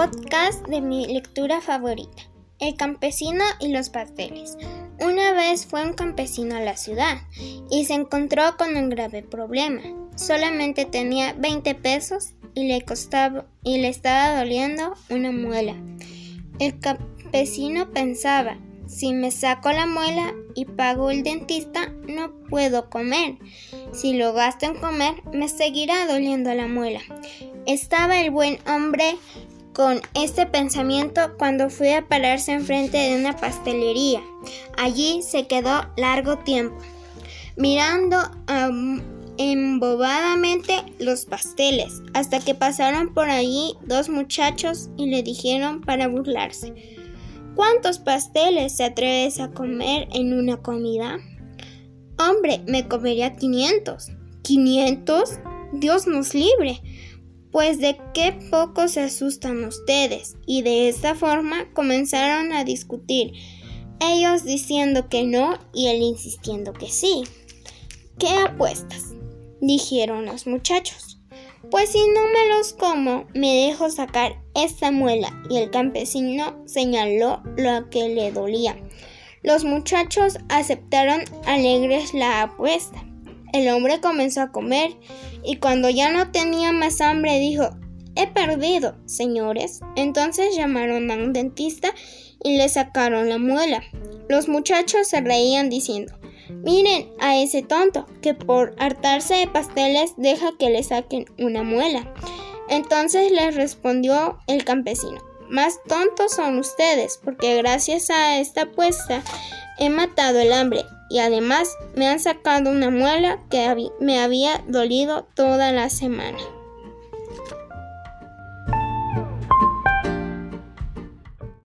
podcast de mi lectura favorita, El campesino y los pasteles. Una vez fue un campesino a la ciudad y se encontró con un grave problema. Solamente tenía 20 pesos y le costaba y le estaba doliendo una muela. El campesino pensaba, si me saco la muela y pago el dentista, no puedo comer. Si lo gasto en comer, me seguirá doliendo la muela. Estaba el buen hombre con este pensamiento cuando fui a pararse enfrente de una pastelería. Allí se quedó largo tiempo, mirando embobadamente los pasteles, hasta que pasaron por allí dos muchachos y le dijeron para burlarse. ¿Cuántos pasteles se atreves a comer en una comida? Hombre, me comería 500. ¿500? Dios nos libre. Pues de qué poco se asustan ustedes. Y de esta forma comenzaron a discutir, ellos diciendo que no y él insistiendo que sí. ¿Qué apuestas? dijeron los muchachos. Pues si no me los como, me dejo sacar esta muela. Y el campesino señaló lo que le dolía. Los muchachos aceptaron alegres la apuesta. El hombre comenzó a comer y cuando ya no tenía más hambre dijo, He perdido, señores. Entonces llamaron a un dentista y le sacaron la muela. Los muchachos se reían diciendo, Miren a ese tonto que por hartarse de pasteles deja que le saquen una muela. Entonces les respondió el campesino, más tontos son ustedes, porque gracias a esta apuesta he matado el hambre y además me han sacado una muela que me había dolido toda la semana.